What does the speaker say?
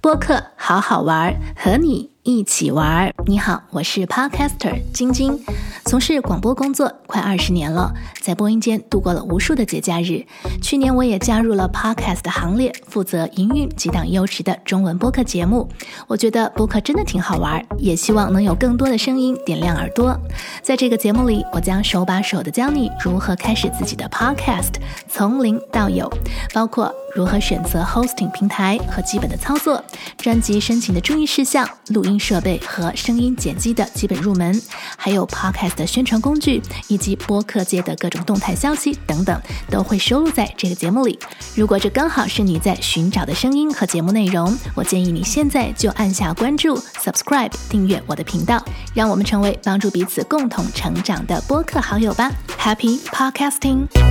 播客好好玩，和你一起玩。你好，我是 Podcaster 晶晶。从事广播工作快二十年了，在播音间度过了无数的节假日。去年我也加入了 Podcast 的行列，负责营运几档优质的中文播客节目。我觉得播客真的挺好玩，也希望能有更多的声音点亮耳朵。在这个节目里，我将手把手的教你如何开始自己的 Podcast，从零到有，包括如何选择 hosting 平台和基本的操作，专辑申请的注意事项，录音设备和声音剪辑的基本入门，还有 Podcast 的宣传工具以及播客界的各种动态消息等等，都会收录在这个节目里。如果这刚好是你在寻找的声音和节目内容，我建议你现在就按下关注、subscribe 订阅我的频道，让我们成为帮助彼此共同成长的播客好友吧。Happy podcasting！